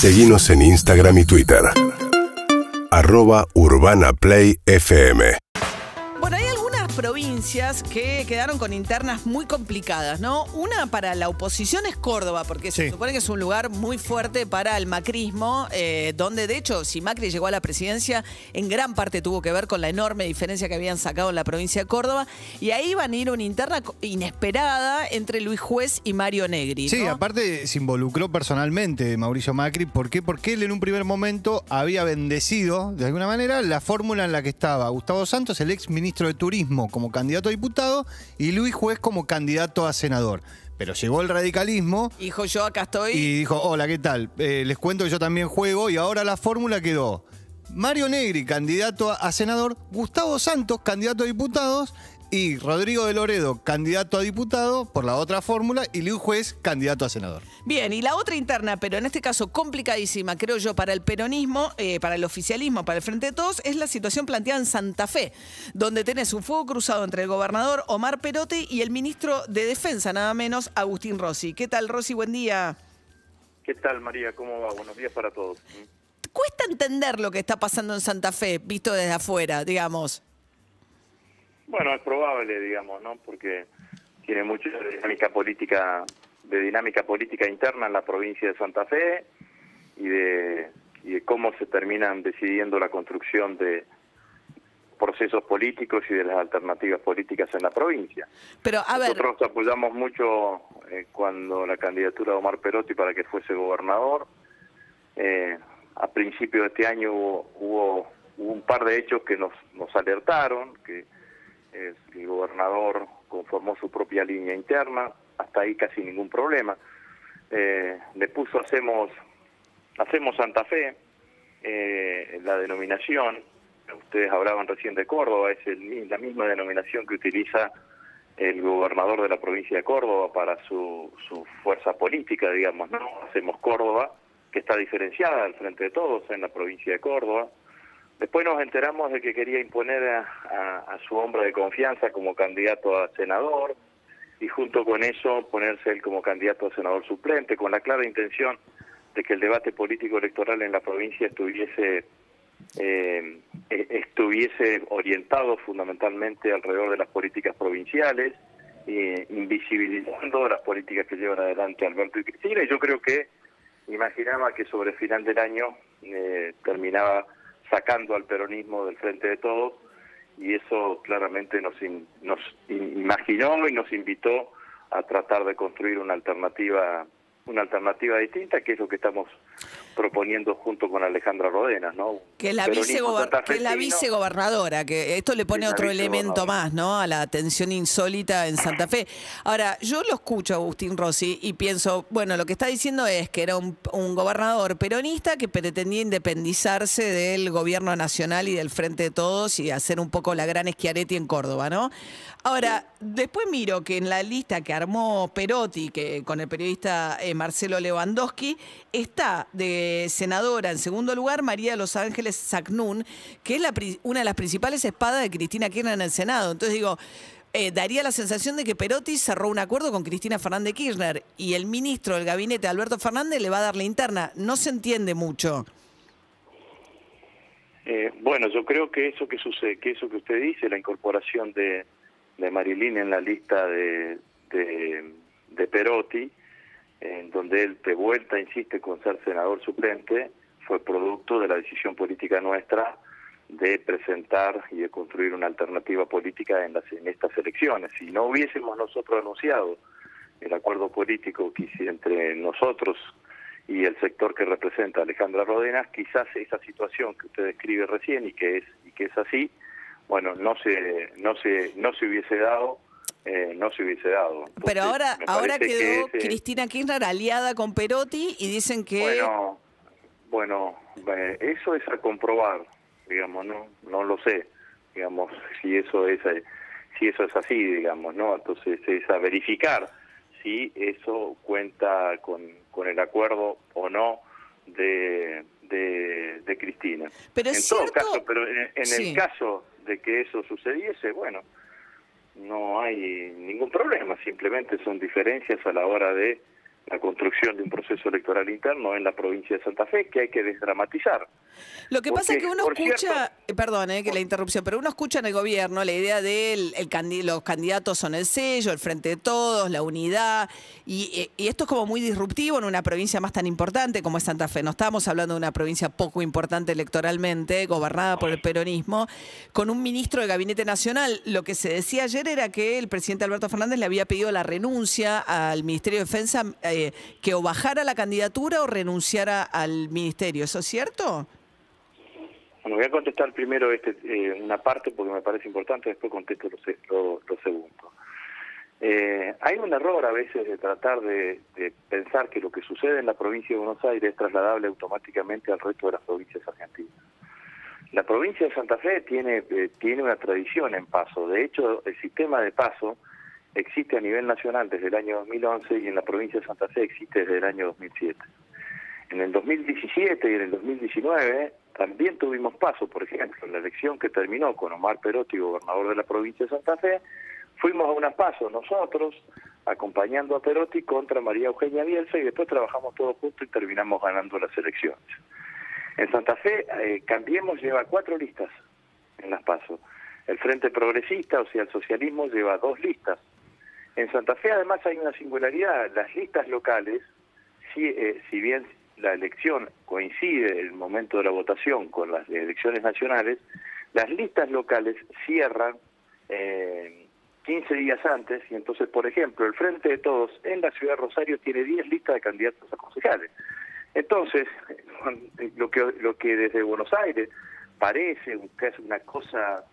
Seguimos en Instagram y Twitter. Arroba Urbana Play FM. Provincias que quedaron con internas muy complicadas, ¿no? Una para la oposición es Córdoba, porque se Sí. supone que es un lugar muy fuerte para el macrismo, eh, donde de hecho, si Macri llegó a la presidencia, en gran parte tuvo que ver con la enorme diferencia que habían sacado en la provincia de Córdoba, y ahí van a ir una interna inesperada entre Luis Juez y Mario Negri. Sí, ¿no? aparte se involucró personalmente Mauricio Macri. ¿Por qué? Porque él en un primer momento había bendecido, de alguna manera, la fórmula en la que estaba Gustavo Santos, el ex ministro de Turismo, como candidato a diputado, y Luis Juez como candidato a senador. Pero llegó el radicalismo Hijo, yo acá estoy. y dijo, hola, ¿qué tal? Eh, les cuento que yo también juego y ahora la fórmula quedó. Mario Negri, candidato a- a senador, Gustavo Santos, candidato a diputados, y Rodrigo de Loredo, candidato a diputado por la otra fórmula, y Luis Juez, candidato a senador. Bien, y la otra interna, pero en este caso complicadísima, creo yo, para el peronismo, eh, para el oficialismo, para el Frente de Todos, es la situación planteada en Santa Fe, donde tenés un fuego cruzado entre el gobernador Omar Perotti y el ministro de Defensa, nada menos, Agustín Rossi. ¿Qué tal, Rossi? Buen día. ¿Qué tal, María? ¿Cómo va? Buenos días para todos. Cuesta entender lo que está pasando en Santa Fe, visto desde afuera, digamos. Bueno, es probable, digamos, ¿no? Porque tiene mucha dinámica política, de dinámica política interna en la provincia de Santa Fe y de, y de cómo se terminan decidiendo la construcción de procesos políticos y de las alternativas políticas en la provincia. Pero, a ver, Nosotros apoyamos mucho eh, cuando la candidatura de Omar Perotti para que fuese gobernador. Eh, a principios de este año hubo, hubo, hubo un par de hechos que nos, nos alertaron, que el gobernador conformó su propia línea interna, hasta ahí casi ningún problema. Eh, le puso Hacemos, hacemos Santa Fe, eh, la denominación, ustedes hablaban recién de Córdoba, es el- la misma denominación que utiliza el gobernador de la provincia de Córdoba para su, su fuerza política, digamos, ¿no? Hacemos Córdoba, que está diferenciada al frente de todos en la provincia de Córdoba. Después nos enteramos de que quería imponer a, su hombre de confianza como candidato a senador y junto con eso ponerse él como candidato a senador suplente, con la clara intención de que el debate político electoral en la provincia estuviese eh, eh, estuviese orientado fundamentalmente alrededor de las políticas provinciales, invisibilizando las políticas que llevan adelante Alberto y Cristina. Y yo creo que imaginaba que sobre el final del año eh, terminaba sacando al peronismo del frente de todos y eso claramente nos, nos in- imaginó y nos invitó a tratar de construir una alternativa una alternativa distinta que es lo que estamos proponiendo junto con Alejandra Rodenas, ¿no? que es la, que es la vicegobernadora, que esto le pone otro elemento más, ¿no? A la atención insólita en Santa Fe. Ahora, yo lo escucho a Agustín Rossi y pienso, bueno, lo que está diciendo es que era un, un gobernador peronista que pretendía independizarse del gobierno nacional y del Frente de Todos y hacer un poco la gran Schiaretti en Córdoba, ¿no? Ahora, después miro que en la lista que armó Perotti, que con el periodista eh, Marcelo Lewandowski, está de senadora en segundo lugar María de los Ángeles Sacnún, que es la, una de las principales espadas de Cristina Kirchner en el Senado. Entonces digo, eh, daría la sensación de que Perotti cerró un acuerdo con Cristina Fernández Kirchner y el ministro del gabinete, Alberto Fernández, le va a dar la interna. No se entiende mucho. Eh, bueno, yo creo que eso que sucede, que eso que usted dice, la incorporación de, de Marilyn en la lista de, de Perotti, en donde él de vuelta insiste con ser senador suplente, fue producto de la decisión política nuestra de presentar y de construir una alternativa política en, las, en estas elecciones. Si no hubiésemos nosotros anunciado el acuerdo político que entre nosotros y el sector que representa Alejandra Rodenas, quizás esa situación que usted describe recién y que es y que es así, bueno, no se no se no se hubiese dado, eh, no se hubiese dado. Pero ahora, ahora quedó que ese- Cristina Kirchner aliada con Perotti y dicen que... Bueno, bueno, eh, eso es a comprobar, digamos, no no lo sé, digamos, si eso es eh, si eso es así, digamos, ¿no? Entonces es a verificar si eso cuenta con, con el acuerdo o no de, de, de Cristina. Pero en es todo cierto- caso, pero en, en Sí. el caso de que eso sucediese, bueno, no hay ningún problema, simplemente son diferencias a la hora de la construcción de un proceso electoral interno en la provincia de Santa Fe que hay que desdramatizar. Lo que pasa es que uno escucha, cierto- eh, perdón eh, que la interrupción, pero uno escucha en el gobierno la idea de el, los candidatos son el sello, el frente de todos, la unidad, y, eh, y esto es como muy disruptivo en una provincia más tan importante como es Santa Fe. No estamos hablando de una provincia poco importante electoralmente, gobernada por el peronismo, con un ministro de Gabinete Nacional. Lo que se decía ayer era que el presidente Alberto Fernández le había pedido la renuncia al Ministerio de Defensa, eh, que o bajara la candidatura o renunciara al ministerio. ¿Eso es cierto? Bueno, voy a contestar primero este, eh, una parte porque me parece importante, después contesto se- lo- lo segundo. Eh, hay un error a veces de tratar de, de pensar que lo que sucede en la provincia de Buenos Aires es trasladable automáticamente al resto de las provincias argentinas. La provincia de Santa Fe tiene, eh, tiene una tradición en paso. De hecho, el sistema de paso existe a nivel nacional desde el año 2011 y en la provincia de Santa Fe existe desde el año 2007. En el 2017 y en el 2019 también tuvimos paso, por ejemplo, en la elección que terminó con Omar Perotti, gobernador de la provincia de Santa Fe, fuimos a unas pasos nosotros, acompañando a Perotti contra María Eugenia Bielsa y después trabajamos todos juntos y terminamos ganando las elecciones. En Santa Fe, eh, Cambiemos lleva cuatro listas en las pasos. El Frente Progresista, o sea, el socialismo, lleva dos listas. En Santa Fe, además, hay una singularidad. Las listas locales, si, eh, si bien la elección coincide el momento de la votación con las elecciones nacionales, las listas locales cierran eh, 15 días antes y entonces, por ejemplo, el Frente de Todos en la ciudad de Rosario tiene 10 listas de candidatos a concejales. Entonces, lo que, lo que desde Buenos Aires parece que es una cosa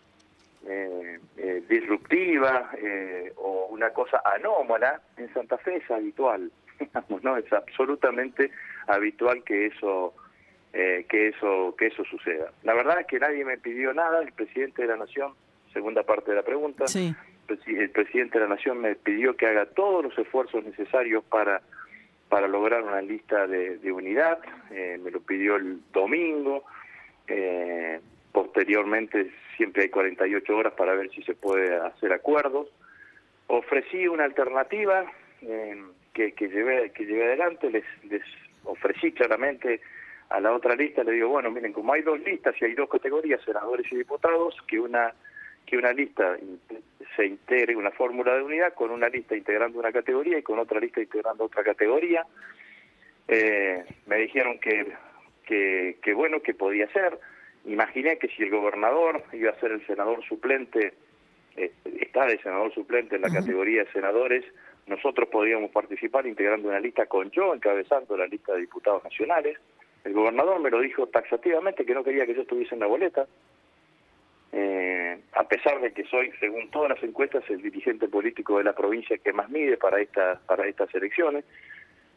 eh, eh, disruptiva eh, o una cosa anómala, en Santa Fe es habitual, digamos, ¿no? Es absolutamente habitual que eso eh, que eso que eso suceda. La verdad es que nadie me pidió nada, el presidente de la Nación, segunda parte de la pregunta, Sí. el presidente de la Nación me pidió que haga todos los esfuerzos necesarios para para lograr una lista de, de unidad, eh, me lo pidió el domingo, eh, posteriormente siempre hay 48 horas para ver si se puede hacer acuerdos. Ofrecí una alternativa que, que, llevé, que llevé adelante, les, les ofrecí claramente a la otra lista, le digo, bueno, miren, como hay dos listas y hay dos categorías, senadores y diputados, que una que una lista se integre una fórmula de unidad con una lista integrando una categoría y con otra lista integrando otra categoría. Eh, me dijeron que, que, que bueno, que podía ser. Imaginé que si el gobernador iba a ser el senador suplente, eh, está de senador suplente en la categoría de senadores, nosotros podíamos participar integrando una lista con yo encabezando la lista de diputados nacionales. El gobernador me lo dijo taxativamente que no quería que yo estuviese en la boleta. Eh, a pesar de que soy, según todas las encuestas, el dirigente político de la provincia que más mide para, esta, para estas elecciones.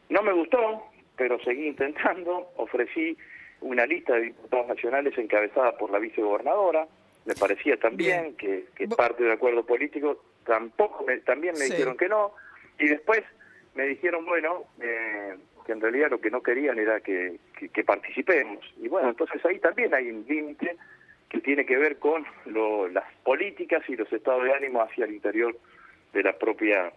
No me gustó, pero seguí intentando. Ofrecí una lista de diputados nacionales encabezada por la vicegobernadora. Me parecía también Bien. que, que parte del acuerdo político. Tampoco me- también me Sí. dijeron que no. Y después me dijeron, bueno, eh, que en realidad lo que no querían era que, que- que participemos. Y bueno, entonces ahí también hay un límite que tiene que ver con lo- las políticas y los estados de ánimo hacia el interior de la propia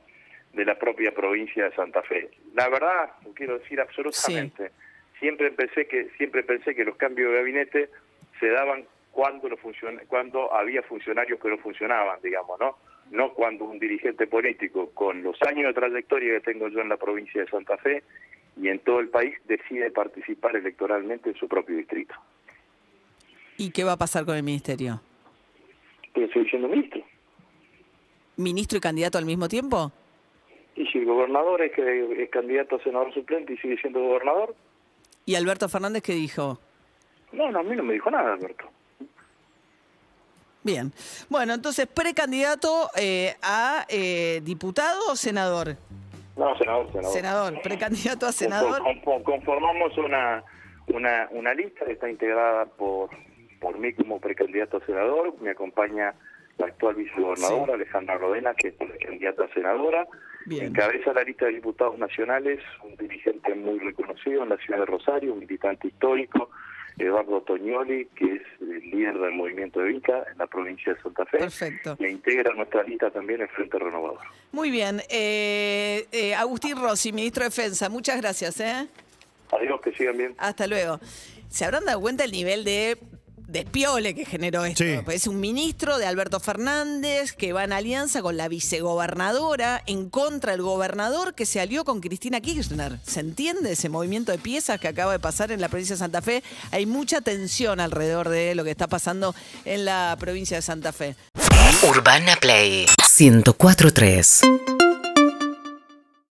de la propia provincia de Santa Fe. La verdad, lo quiero decir absolutamente, siempre pensé que siempre pensé que los cambios de gabinete se daban cuando los cuando había funcionarios que no funcionaban, digamos, ¿no? No cuando un dirigente político con los años de trayectoria que tengo yo en la provincia de Santa Fe y en todo el país decide participar electoralmente en su propio distrito. ¿Y qué va a pasar con el ministerio? Pero estoy siendo ministro. ¿Ministro y candidato al mismo tiempo? Y si el gobernador es, que es candidato a senador suplente y sigue siendo gobernador, ¿Y Alberto Fernández qué dijo? no, no, a mí no me dijo nada, Alberto. Bien. Bueno, entonces, precandidato eh, a eh, diputado o senador? No, senador, senador. Senador, precandidato a senador. Confor- confor- Conformamos una, una, una lista que está integrada por, por mí como precandidato a senador. Me acompaña la actual vicegobernadora Sí. Alejandra Rodena, que es candidata a senadora. Bien. Encabeza la lista de diputados nacionales un dirigente muy reconocido en la ciudad de Rosario, un militante histórico, Eduardo Toñoli, que es el líder del movimiento de Vica en la provincia de Santa Fe. Perfecto. E integra nuestra lista también el Frente Renovador. Muy bien. Eh, eh, Agustín Rossi, ministro de Defensa, muchas gracias. ¿eh? Adiós, que sigan bien. Hasta luego. ¿Se habrán dado cuenta el nivel de despiole que generó esto? Sí. Pues es un ministro de Alberto Fernández que va en alianza con la vicegobernadora en contra del gobernador que se alió con Cristina Kirchner. ¿Se entiende ese movimiento de piezas que acaba de pasar en la provincia de Santa Fe? Hay mucha tensión alrededor de lo que está pasando en la provincia de Santa Fe. Urbana Play 1043.